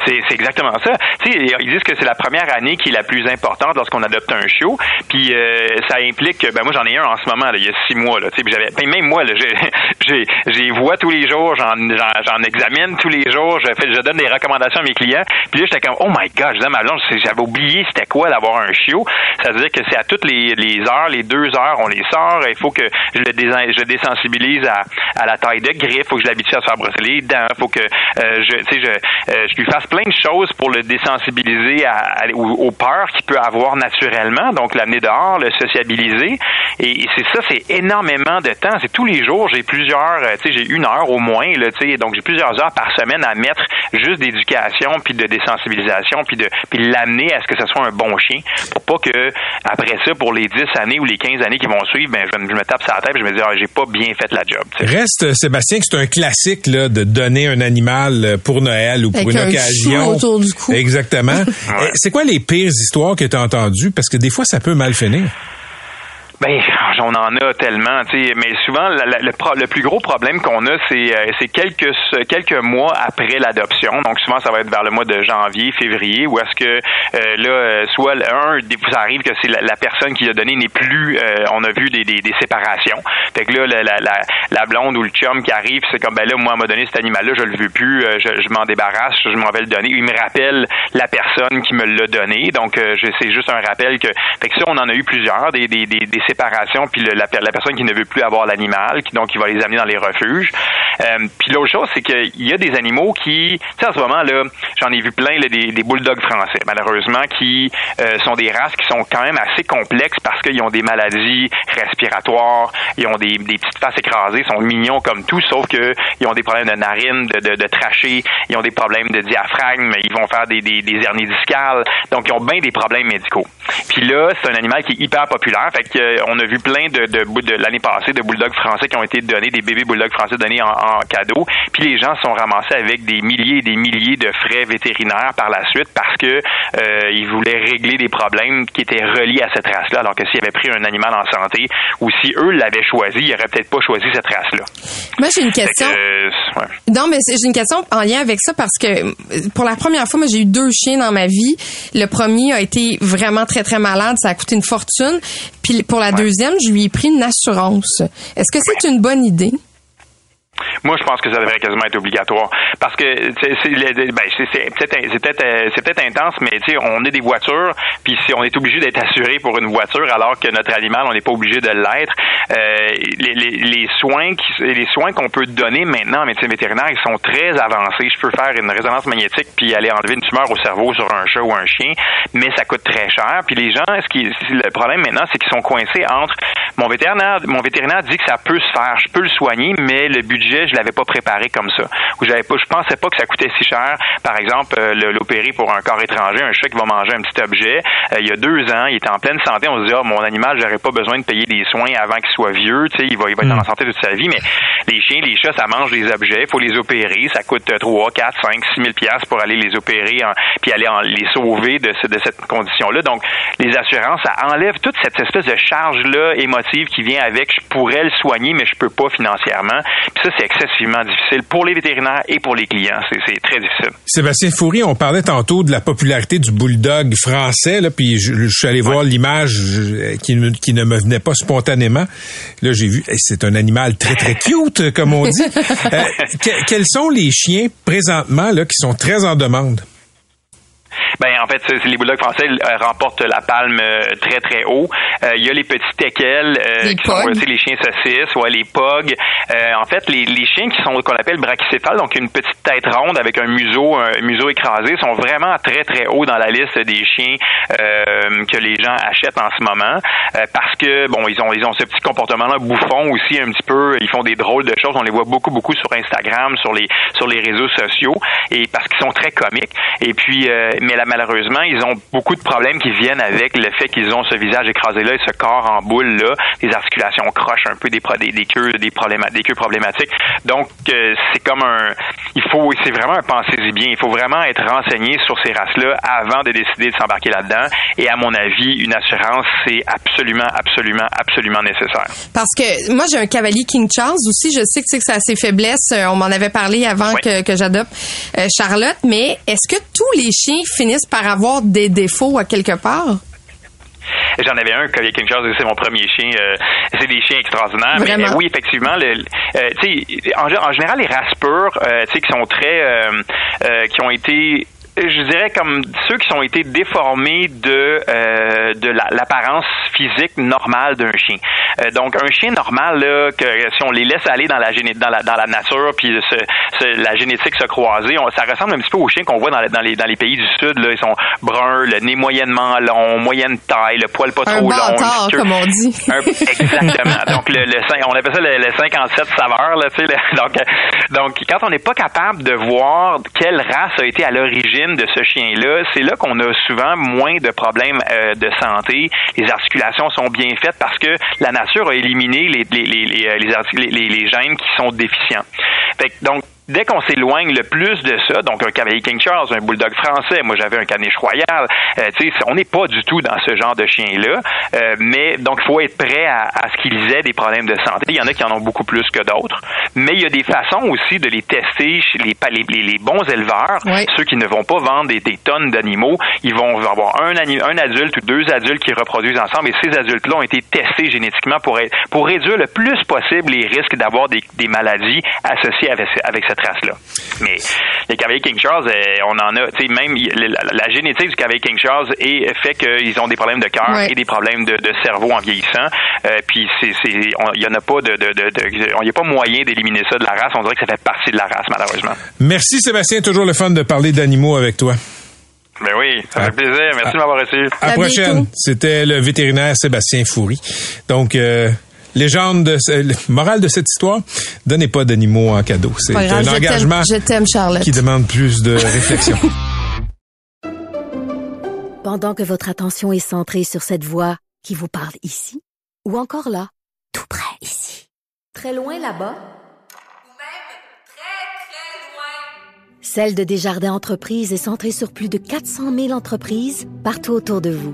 C'est exactement ça. Tu sais, ils disent que c'est la première année qui est la plus importante lorsqu'on adopte un chiot. Puis euh, ça implique que ben moi j'en ai un en ce moment là, il y a six mois là. Tu sais, j'avais ben, même moi j'ai vois tous les jours, j'en examine tous les jours, je je donne des recommandations à mes clients. Puis là j'étais comme oh my god, je disais ma blonde, j'avais oublié c'était quoi d'avoir un chiot. Ça veut dire que c'est à toutes les, les heures, les deux heures, on les sort. Il faut que je le, je désensibilise à, à la taille de griffe, faut que je l'habitue à se faire brosser les dents, faut que euh, je tu sais je, euh, fasse plein de choses pour le désensibiliser à, aux, peurs qu'il peut avoir naturellement, donc l'amener dehors, le sociabiliser. Et, c'est ça, c'est énormément de temps. C'est tous les jours, j'ai plusieurs, euh, tu sais, j'ai une heure au moins, là, tu sais, donc j'ai plusieurs heures par semaine à mettre juste d'éducation, puis de désensibilisation, puis de puis l'amener à ce que ce soit un bon chien, pour pas que après ça, pour les 10 années ou les 15 années qui vont suivre, ben je, me tape sa tête, et je me dis ah, j'ai pas bien fait la job. Reste Sébastien que c'est un classique là, de donner un animal pour Noël ou pour une occasion autour du cou. Exactement. C'est quoi les pires histoires que tu as entendues? Parce que des fois, ça peut mal finir. Ben, on en a tellement, tu sais, mais souvent le, plus gros problème qu'on a, c'est euh, quelques quelques mois après l'adoption. Donc souvent ça va être vers le mois de janvier, février, où est-ce que euh, là, euh, soit un, ça arrive que c'est la, personne qui l'a donné n'est plus, on a vu des, des, séparations. Fait que là, la, la, la, blonde ou le chum qui arrive, c'est comme ben là, moi, m'a donné cet animal-là, je le veux plus, je, je m'en débarrasse, je m'en vais le donner. Il me rappelle la personne qui me l'a donné, donc c'est juste un rappel que. Fait que ça, on en a eu plusieurs, des, des, des, des séparation, puis la, personne qui ne veut plus avoir l'animal, qui donc il va les amener dans les refuges. Euh, puis l'autre chose, c'est qu'il y a des animaux qui, tu sais, en ce moment là, j'en ai vu plein des, des bulldogs français, malheureusement, qui euh, sont des races qui sont quand même assez complexes parce qu'ils ont des maladies respiratoires, ils ont des, petites faces écrasées, sont mignons comme tout, sauf que ils ont des problèmes de narines, de, de, de trachée, ils ont des problèmes de diaphragme, ils vont faire des, des, des hernies discales, donc ils ont bien des problèmes médicaux. Puis là, c'est un animal qui est hyper populaire, fait que on a vu plein de, de, de l'année passée de bulldogs français qui ont été donnés, des bébés bulldogs français donnés en, cadeau. Puis les gens sont ramassés avec des milliers et des milliers de frais vétérinaires par la suite parce que euh, ils voulaient régler des problèmes qui étaient reliés à cette race-là. Alors que s'ils avaient pris un animal en santé ou si eux l'avaient choisi, ils n'auraient peut-être pas choisi cette race-là. Moi, j'ai une question. Non, mais j'ai une question en lien avec ça parce que pour la première fois, moi, j'ai eu deux chiens dans ma vie. Le premier a été vraiment très, très malade. Ça a coûté une fortune. Puis pour la deuxième, je lui ai pris une assurance. Est-ce que c'est une bonne idée? Moi, je pense que ça devrait quasiment être obligatoire parce que c'est ben, peut-être euh, peut-être intense, mais on est des voitures, puis si on est obligé d'être assuré pour une voiture alors que notre animal, on n'est pas obligé de l'être. Euh, les, les, les, soins qui, les soins qu'on peut donner maintenant en médecine vétérinaire, ils sont très avancés. Je peux faire une résonance magnétique puis aller enlever une tumeur au cerveau sur un chat ou un chien, mais ça coûte très cher. Puis les gens, ce qui le problème maintenant, c'est qu'ils sont coincés entre Mon vétérinaire, mon vétérinaire dit que ça peut se faire, je peux le soigner, mais le budget, je l'avais pas préparé comme ça. Ou j'avais pas, je pensais pas que ça coûtait si cher. Par exemple, euh, l'opérer pour un corps étranger, un chat qui va manger un petit objet. Euh, il y a deux ans, il était en pleine santé. On se dit, oh, mon animal, j'aurais pas besoin de payer des soins avant qu'il soit vieux. Tu sais, il va, il va être en mm. santé toute sa vie. Mais les chiens, les chats, ça mange des objets. Il faut les opérer. Ça coûte 3, 4, 5, 6 000 pièces pour aller les opérer puis aller les sauver de, de cette condition-là. Donc, les assurances, ça enlève toute cette espèce de charge-là émotive qui vient avec. Je pourrais le soigner, mais je peux pas financièrement. Puis ça, c'est excessivement difficile pour les vétérinaires et pour les clients. C'est très difficile. Sébastien Foury, on parlait tantôt de la popularité du bulldog français, là, puis je, suis allé voir l'image qui, qui, ne me venait pas spontanément. Là, j'ai vu, c'est un animal très, très cute, comme on dit. Euh, quels sont les chiens présentement là, qui sont très en demande? Ben en fait, les bulldogs français euh, remportent la palme euh, très très haut. Euh, il y a les petits teckels qui sont les chiens saucisses, ouais, les pogs. en fait, les, les chiens qui sont qu'on appelle brachycéphales, donc une petite tête ronde avec un museau un museau écrasé, sont vraiment très très haut dans la liste des chiens que les gens achètent en ce moment. Parce que bon, ils ont ils ont ce petit comportement là bouffon aussi un petit peu, ils font des drôles de choses, on les voit beaucoup beaucoup sur Instagram, sur les sur les réseaux sociaux. Et parce qu'ils sont très comiques. Et puis mais la malheureusement, ils ont beaucoup de problèmes qui viennent avec le fait qu'ils ont ce visage écrasé-là et ce corps en boule-là, des articulations croches, un peu des, des, des queues, des, des queues problématiques. Donc, euh, c'est comme un... Il faut... C'est vraiment un pensez-y bien. Il faut vraiment être renseigné sur ces races-là avant de décider de s'embarquer là-dedans. Et à mon avis, une assurance, c'est absolument, absolument, absolument nécessaire. Parce que moi, j'ai un cavalier King Charles aussi. Je sais que c'est a ses faiblesses. Euh, on m'en avait parlé avant que, que j'adopte euh, Charlotte. Mais est-ce que tous les chiens finissent par avoir des défauts à quelque part? J'en avais un, Collier King Charles, c'est mon premier chien. Euh, c'est des chiens extraordinaires. Mais, oui, effectivement, le, euh, en, en, général, les races pures, euh, qui sont très, qui ont été je dirais comme ceux qui ont été déformés de euh, de l'apparence physique normale d'un chien. Euh, donc un chien normal là, que si on les laisse aller dans la dans la, dans la nature puis la génétique se croiser, ça ressemble un petit peu aux chiens qu'on voit dans, dans, les dans les pays du sud là, ils sont bruns, le nez moyennement long, moyenne taille, le poil pas trop long, comme on dit. exactement. donc le, le, on appelle ça le, 57 saveurs là, tu sais. Donc donc quand on n'est pas capable de voir quelle race a été à l'origine de ce chien-là, c'est là, qu'on a souvent moins de problèmes euh, de santé. Les articulations sont bien faites parce que la nature a éliminé les, les, les, euh, les, les gènes qui sont déficients. Fait donc, dès qu'on s'éloigne le plus de ça, donc un cavalier King Charles, un bulldog français, moi j'avais un caniche royal, euh, tu sais, on n'est pas du tout dans ce genre de chien-là, euh, mais donc il faut être prêt à, à ce qu'ils aient des problèmes de santé. Il y en a qui en ont beaucoup plus que d'autres, mais il y a des façons aussi de les tester chez les, les, les bons éleveurs, ceux qui ne vont pas vendre des, tonnes d'animaux, ils vont avoir un, un adulte ou deux adultes qui reproduisent ensemble, et ces adultes-là ont été testés génétiquement pour, pour réduire le plus possible les risques d'avoir des, des maladies associées avec, avec cette race-là. Mais les cavaliers King Charles, euh, on en a, tu sais, même la, génétique du cavalier King Charles est, fait qu'ils ont des problèmes de cœur et des problèmes de, cerveau en vieillissant. Euh, puis c'est, il y en a pas de, il n'y a pas moyen d'éliminer ça de la race. On dirait que ça fait partie de la race, malheureusement. Merci Sébastien, toujours le fun de parler d'animaux avec toi. Ben oui, ça fait plaisir. Merci de m'avoir reçu. À, la prochaine. C'était le vétérinaire Sébastien Foury. Donc, euh, légende, de, morale de cette histoire, donnez pas d'animaux en cadeau. C'est un engagement qui demande plus de réflexion. Pendant que votre attention est centrée sur cette voix qui vous parle ici, ou encore là, tout près ici, très loin là-bas, même très, très loin, Celle de Desjardins Entreprises est centrée sur plus de 400 000 entreprises partout autour de vous.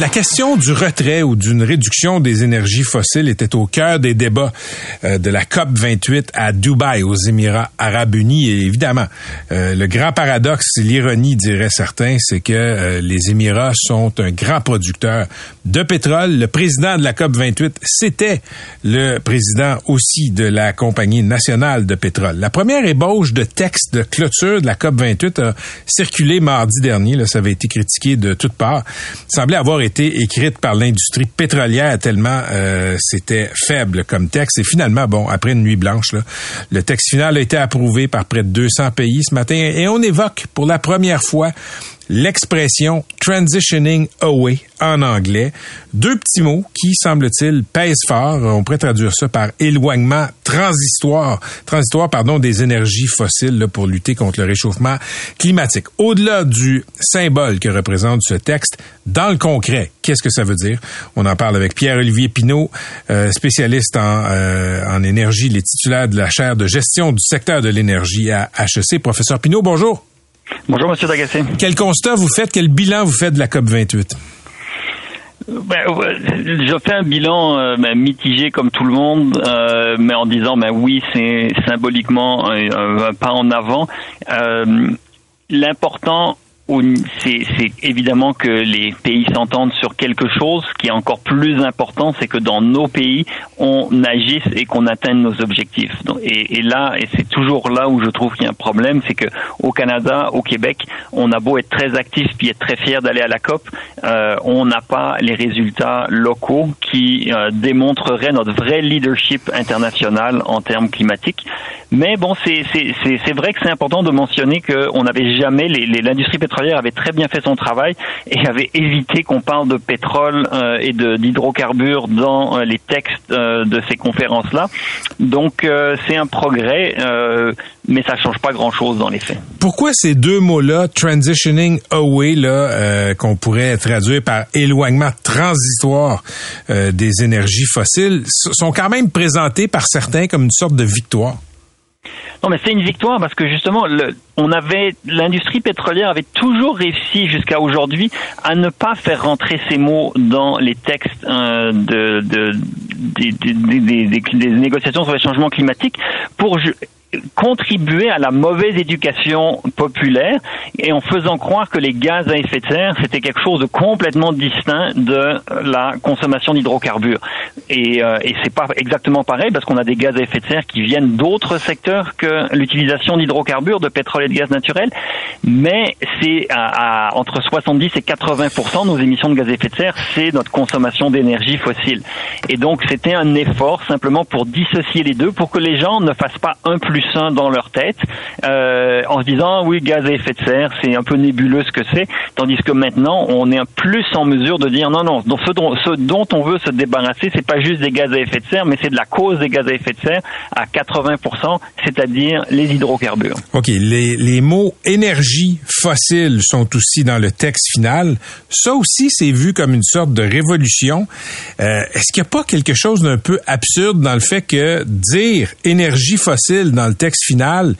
La question du retrait ou d'une réduction des énergies fossiles était au cœur des débats euh, de la COP 28 à Dubaï, aux Émirats arabes unis. Et évidemment, euh, le grand paradoxe, l'ironie, diraient certains, c'est que euh, les Émirats sont un grand producteur de pétrole. Le président de la COP 28, c'était le président aussi de la compagnie nationale de pétrole. La première ébauche de texte de clôture de la COP 28 a circulé mardi dernier. Ça avait été critiqué de toutes parts. semblait avoir été écrite par l'industrie pétrolière tellement euh, c'était faible comme texte. Et finalement, bon, après une nuit blanche, le texte final a été approuvé par près de 200 pays ce matin et on évoque pour la première fois l'expression transitioning away en anglais. Deux petits mots qui, semble-t-il, pèsent fort. On pourrait traduire ça par éloignement transitoire, transitoire, pardon, des énergies fossiles là, pour lutter contre le réchauffement climatique. Au-delà du symbole que représente ce texte, dans le concret, qu'est-ce que ça veut dire? On en parle avec Pierre-Olivier Pinault, euh, spécialiste en, euh, en énergie, il est titulaire de la chaire de gestion du secteur de l'énergie à HEC. Professeur Pinault, bonjour. Bonjour, Monsieur Dagassé. Quel constat vous faites, quel bilan vous faites de la COP 28? Ben, je fais un bilan euh, ben, mitigé comme tout le monde, euh, mais en disant ben oui, c'est symboliquement un, pas en avant. Euh, l'important c'est évidemment que les pays s'entendent sur quelque chose. Ce qui est encore plus important, c'est que dans nos pays, on agisse et qu'on atteigne nos objectifs. Et, là, et c'est toujours là où je trouve qu'il y a un problème, c'est que au Canada, au Québec, on a beau être très actif puis être très fier d'aller à la COP, euh, on n'a pas les résultats locaux qui euh, démontreraient notre vrai leadership international en termes climatiques. Mais bon, c'est vrai que c'est important de mentionner qu'on n'avait jamais l'industrie pétrolière avait très bien fait son travail et avait évité qu'on parle de pétrole euh, et d'hydrocarbures dans euh, les textes euh, de ces conférences-là. Donc c'est un progrès, mais ça change pas grand-chose dans les faits. Pourquoi ces deux mots-là, transitioning away, là, qu'on pourrait traduire par éloignement transitoire des énergies fossiles, sont quand même présentés par certains comme une sorte de victoire? Non, mais c'est une victoire parce que justement, le, on avait l'industrie pétrolière avait toujours réussi jusqu'à aujourd'hui à ne pas faire rentrer ces mots dans les textes euh, de, de, des, des, négociations sur les changements climatiques pour contribuer à la mauvaise éducation populaire et en faisant croire que les gaz à effet de serre c'était quelque chose de complètement distinct de la consommation d'hydrocarbures. Et, euh, et c'est pas exactement pareil parce qu'on a des gaz à effet de serre qui viennent d'autres secteurs que l'utilisation d'hydrocarbures de pétrole et de gaz naturel. Mais c'est à, entre 70 et 80 nos émissions de gaz à effet de serre c'est notre consommation d'énergie fossile. Et donc c'était un effort simplement pour dissocier les deux pour que les gens ne fassent pas un plus dans leur tête, euh, en se disant oui, gaz à effet de serre, c'est un peu nébuleux ce que c'est, tandis que maintenant, on est plus en mesure de dire non, non, donc ce, dont, ce dont on veut se débarrasser, c'est pas juste des gaz à effet de serre, mais c'est de la cause des gaz à effet de serre à 80%, c'est-à-dire les hydrocarbures. OK, les, les mots énergie fossile sont aussi dans le texte final. Ça aussi, c'est vu comme une sorte de révolution. Euh, Est-ce qu'il n'y a pas quelque chose d'un peu absurde dans le fait que dire énergie fossile dans le texte final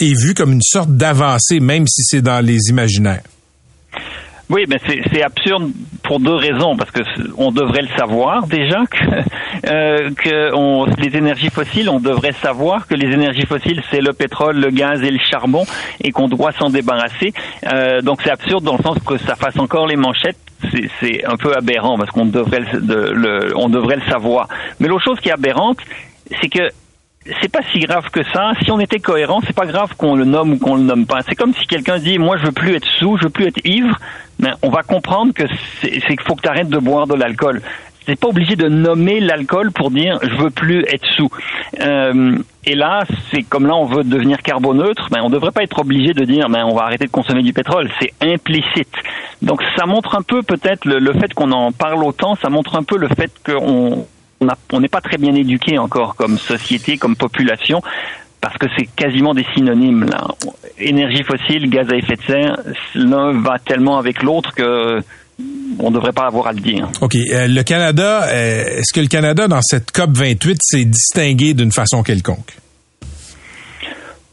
est vu comme une sorte d'avancée, même si c'est dans les imaginaires. Oui, mais c'est absurde pour deux raisons, parce que on devrait le savoir déjà que, euh, les énergies fossiles, on devrait savoir que les énergies fossiles c'est le pétrole, le gaz et le charbon, et qu'on doit s'en débarrasser. Euh, donc c'est absurde dans le sens que ça fasse encore les manchettes. C'est un peu aberrant parce qu'on devrait le, on devrait le savoir. Mais l'autre chose qui est aberrante, c'est que c'est pas si grave que ça. Si on était cohérent, c'est pas grave qu'on le nomme ou qu'on le nomme pas. C'est comme si quelqu'un dit moi je veux plus être sous, je veux plus être ivre. Mais on va comprendre que c'est qu'il faut que tu arrêtes de boire de l'alcool. C'est pas obligé de nommer l'alcool pour dire je veux plus être sous. Euh, et là, c'est comme là on veut devenir carboneutre, ben on devrait pas être obligé de dire ben on va arrêter de consommer du pétrole. C'est implicite. Donc ça montre un peu peut-être le, le fait qu'on en parle autant, ça montre un peu le fait qu'on on n'est pas très bien éduqué encore comme société, comme population, parce que c'est quasiment des synonymes. Énergie fossile, gaz à effet de serre, l'un va tellement avec l'autre que on ne devrait pas avoir à le dire. OK. Euh, le Canada, euh, est-ce que le Canada, dans cette COP 28, s'est distingué d'une façon quelconque?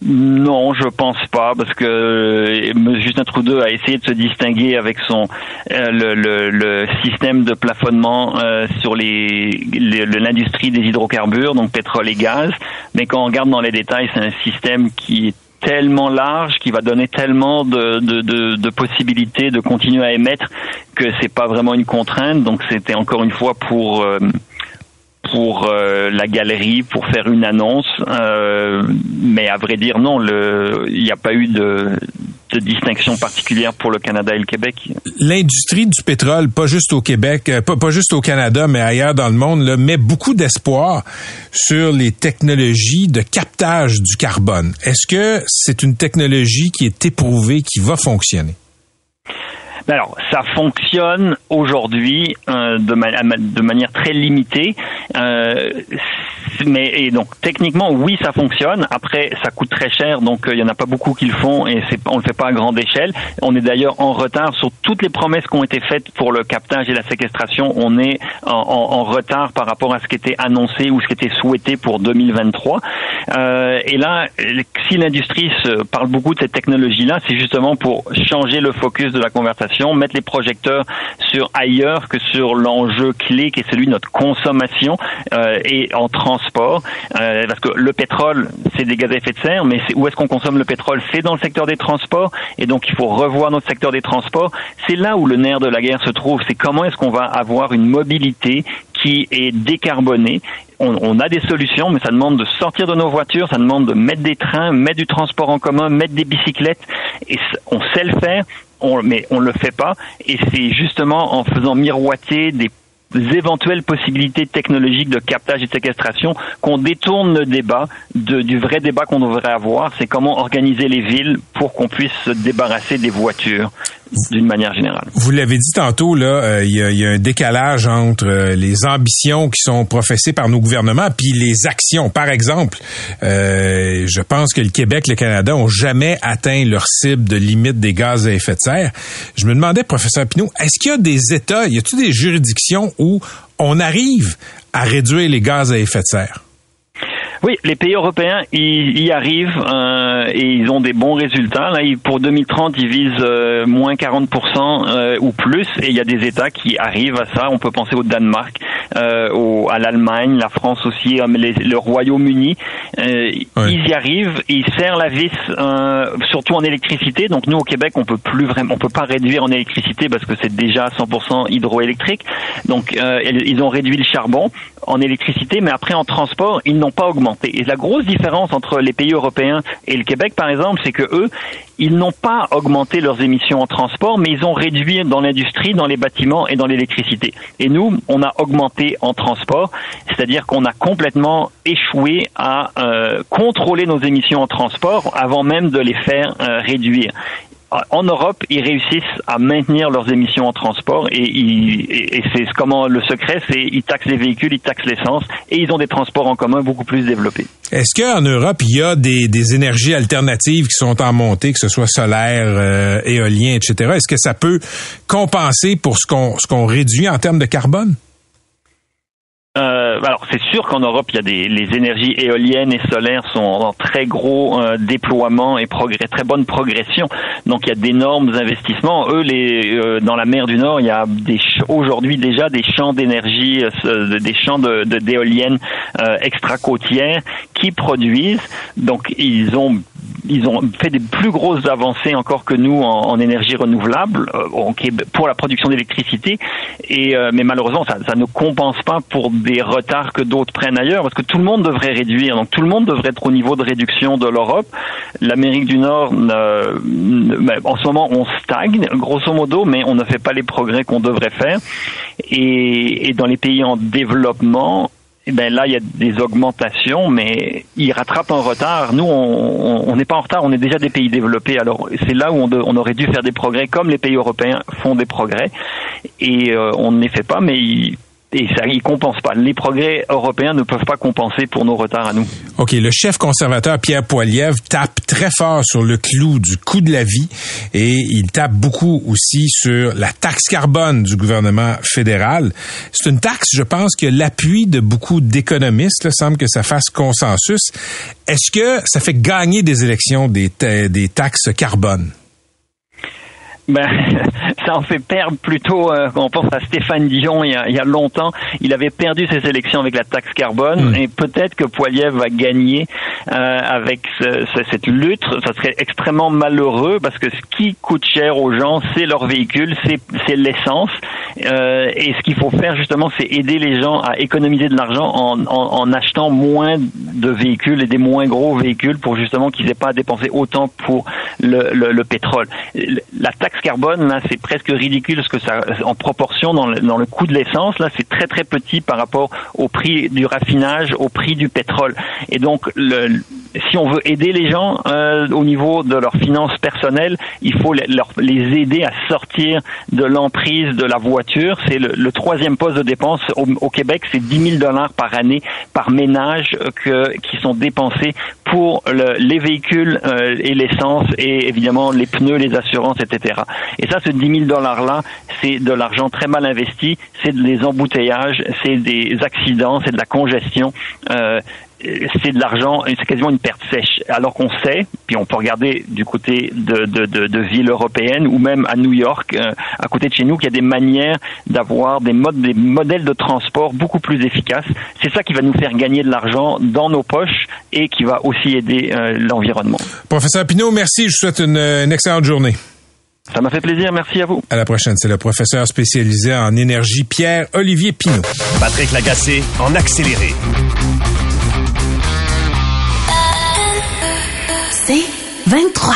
Non, je pense pas, parce que euh, Justin Trudeau a essayé de se distinguer avec son euh, le, le, système de plafonnement euh, sur les l'industrie des hydrocarbures, donc pétrole et gaz. Mais quand on regarde dans les détails, c'est un système qui est tellement large, qui va donner tellement de, de, de, de possibilités de continuer à émettre que c'est pas vraiment une contrainte. Donc c'était encore une fois pour pour euh, la galerie pour faire une annonce, euh, mais à vrai dire non, il n'y a pas eu de, de, distinction particulière pour le Canada et le Québec. L'industrie du pétrole, pas juste au Québec, euh, pas, pas juste au Canada, mais ailleurs dans le monde, là, met beaucoup d'espoir sur les technologies de captage du carbone. Est-ce que c'est une technologie qui est éprouvée, qui va fonctionner? Ben alors, ça fonctionne aujourd'hui euh, de, de, manière très limitée. Euh, mais et donc techniquement, oui, ça fonctionne. Après, ça coûte très cher, donc euh, il y en a pas beaucoup qui le font et on le fait pas à grande échelle. On est d'ailleurs en retard sur toutes les promesses qui ont été faites pour le captage et la séquestration. On est en, en, retard par rapport à ce qui était annoncé ou ce qui était souhaité pour 2023. Euh, et là, si l'industrie parle beaucoup de cette technologie-là, c'est justement pour changer le focus de la conversation mettre les projecteurs sur ailleurs que sur l'enjeu clé qui est celui de notre consommation euh, et en transport. Euh, parce que le pétrole, c'est des gaz à effet de serre, mais où est-ce qu'on consomme le pétrole? C'est dans le secteur des transports, et donc il faut revoir notre secteur des transports. C'est là où le nerf de la guerre se trouve. C'est comment est-ce qu'on va avoir une mobilité qui est décarbonée on, on, a des solutions, mais ça demande de sortir de nos voitures, ça demande de mettre des trains, mettre du transport en commun, mettre des bicyclettes. Et on sait le faire, on, mais on le fait pas. Et c'est justement en faisant miroiter des éventuelles possibilités technologiques de captage et de séquestration qu'on détourne le débat de, du vrai débat qu'on devrait avoir, c'est comment organiser les villes pour qu'on puisse se débarrasser des voitures d'une manière générale. Vous l'avez dit tantôt, là, euh, il y, a, un décalage entre euh, les ambitions qui sont professées par nos gouvernements puis les actions. Par exemple, euh, je pense que le Québec, le Canada ont jamais atteint leur cible de limite des gaz à effet de serre. Je me demandais, professeur Pinault, est-ce qu'il y a des États, y a-t-il des juridictions où on arrive à réduire les gaz à effet de serre? Oui, les pays européens y, y arrivent euh, et ils ont des bons résultats. Là, pour 2030, ils visent euh, moins 40% euh, ou plus et il y a des États qui arrivent à ça. On peut penser au Danemark, au, à l'Allemagne, la France aussi, le Royaume-Uni. Ils y arrivent, ils serrent la vis, surtout en électricité. Donc nous, au Québec, on peut plus vraiment, on peut pas réduire en électricité parce que c'est déjà 100% hydroélectrique. Donc ils ont réduit le charbon en électricité, mais après en transport, ils n'ont pas augmenté. Et la grosse différence entre les pays européens et le Québec, par exemple, c'est que eux, ils n'ont pas augmenté leurs émissions en transport, mais ils ont réduit dans l'industrie, dans les bâtiments et dans l'électricité. Et nous, on a augmenté en transport, c'est-à-dire qu'on a complètement échoué à euh, contrôler nos émissions en transport avant même de les faire euh, réduire en Europe, ils réussissent à maintenir leurs émissions en transport et, et c'est comment le secret, c'est ils taxent les véhicules, ils taxent l'essence et ils ont des transports en commun beaucoup plus développés. Est-ce qu'en Europe, il y a des, des, énergies alternatives qui sont en montée, que ce soit solaire, euh, éolien, etc. Est-ce que ça peut compenser pour ce qu'on ce qu'on réduit en termes de carbone? Euh, alors c'est sûr qu'en Europe, il y a des les énergies éoliennes et solaires sont en très gros euh, déploiement et progrès, très bonne progression. Donc il y a d'énormes investissements. Eux, les euh, dans la mer du Nord, il y a aujourd'hui déjà des champs d'énergie, euh, des champs de d'éoliennes extra côtières qui produisent. Donc ils ont ils ont fait des plus grosses avancées encore que nous en, énergie renouvelable euh, pour la production d'électricité. Euh, mais malheureusement, ça, ne compense pas pour des retards que d'autres prennent ailleurs, parce que tout le monde devrait réduire. Donc tout le monde devrait être au niveau de réduction de l'Europe. L'Amérique du Nord, en ce moment, on stagne grosso modo, mais on ne fait pas les progrès qu'on devrait faire. Et dans les pays en développement, eh ben là, il y a des augmentations, mais ils rattrapent un retard. Nous, on n'est pas en retard, on est déjà des pays développés. Alors, c'est là où on, aurait dû faire des progrès, comme les pays européens font des progrès, et euh, on ne les fait pas, mais ils, et ça, ils compensent pas. Les progrès européens ne peuvent pas compenser pour nos retards à nous. OK, le chef conservateur Pierre Poilievre tape très fort sur le clou du coût de la vie et il tape beaucoup aussi sur la taxe carbone du gouvernement fédéral. C'est une taxe, je pense, que l'appui de beaucoup d'économistes. Semble que ça fasse consensus. Est-ce que ça fait gagner des élections des taxes carbone? Ben, ça en fait perdre plutôt, euh, on pense à Stéphane Dion il y, a, il y, a, longtemps, il avait perdu ses élections avec la taxe carbone et peut-être que Poiliev va gagner euh, avec ce, cette lutte. Ça serait extrêmement malheureux parce que ce qui coûte cher aux gens, c'est leur véhicule, c'est l'essence. Euh, et ce qu'il faut faire justement, c'est aider les gens à économiser de l'argent en, en, en, achetant moins de véhicules et des moins gros véhicules pour justement qu'ils aient pas à dépenser autant pour le, le, le pétrole. La taxe carbone, là, c'est presque ridicule ce que ça, en proportion dans le, dans le coût de l'essence, là, c'est très très petit par rapport au prix du raffinage, au prix du pétrole. Et donc, le, si on veut aider les gens euh, au niveau de leurs finances personnelles, il faut les, leur, les aider à sortir de l'emprise de la voiture. C'est le, le, troisième poste de dépense au, au Québec, c'est 10 000 dollars par année par ménage que, qui sont dépensés pour le, les véhicules euh, et l'essence et évidemment les pneus, les assurances, etc. Et ça, ce 10 000 dollars-là, c'est de l'argent très mal investi, c'est des embouteillages, c'est des accidents, c'est de la congestion. Euh, c'est de l'argent, c'est quasiment une perte sèche. Alors qu'on sait, puis on peut regarder du côté de, villes européennes ou même à New York, euh, à côté de chez nous, qu'il y a des manières d'avoir des modes, des modèles de transport beaucoup plus efficaces. C'est ça qui va nous faire gagner de l'argent dans nos poches et qui va aussi aider euh, l'environnement. Professeur Pinault, merci. Je vous souhaite une excellente journée. Ça m'a fait plaisir. Merci à vous. À la prochaine. C'est le professeur spécialisé en énergie Pierre-Olivier Pinault. Patrick Lagacé en accéléré. C'est 23.